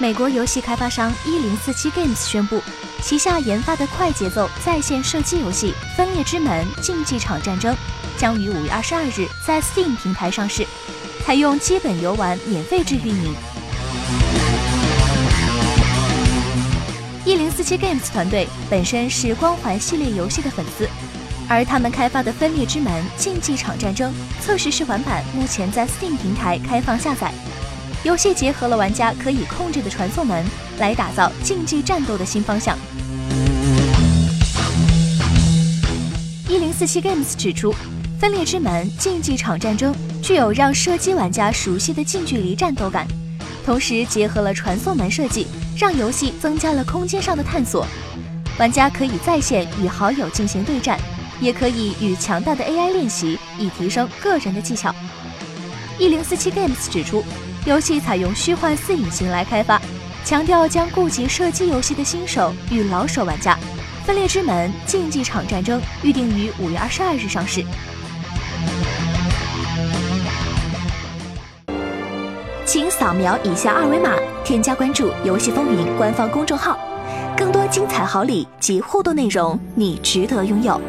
美国游戏开发商一零四七 Games 宣布，旗下研发的快节奏在线射击游戏《分裂之门：竞技场战争》将于五月二十二日在 Steam 平台上市，采用基本游玩免费制运营。一零四七 Games 团队本身是光环系列游戏的粉丝，而他们开发的《分裂之门：竞技场战争》测试试玩版目前在 Steam 平台开放下载。游戏结合了玩家可以控制的传送门，来打造竞技战斗的新方向。一零四七 Games 指出，《分裂之门：竞技场战争》具有让射击玩家熟悉的近距离战斗感，同时结合了传送门设计，让游戏增加了空间上的探索。玩家可以在线与好友进行对战，也可以与强大的 AI 练习，以提升个人的技巧。一零四七 Games 指出。游戏采用虚幻四引擎来开发，强调将顾及射击游戏的新手与老手玩家。《分裂之门：竞技场战争》预定于五月二十二日上市。请扫描以下二维码，添加关注“游戏风云”官方公众号，更多精彩好礼及互动内容，你值得拥有。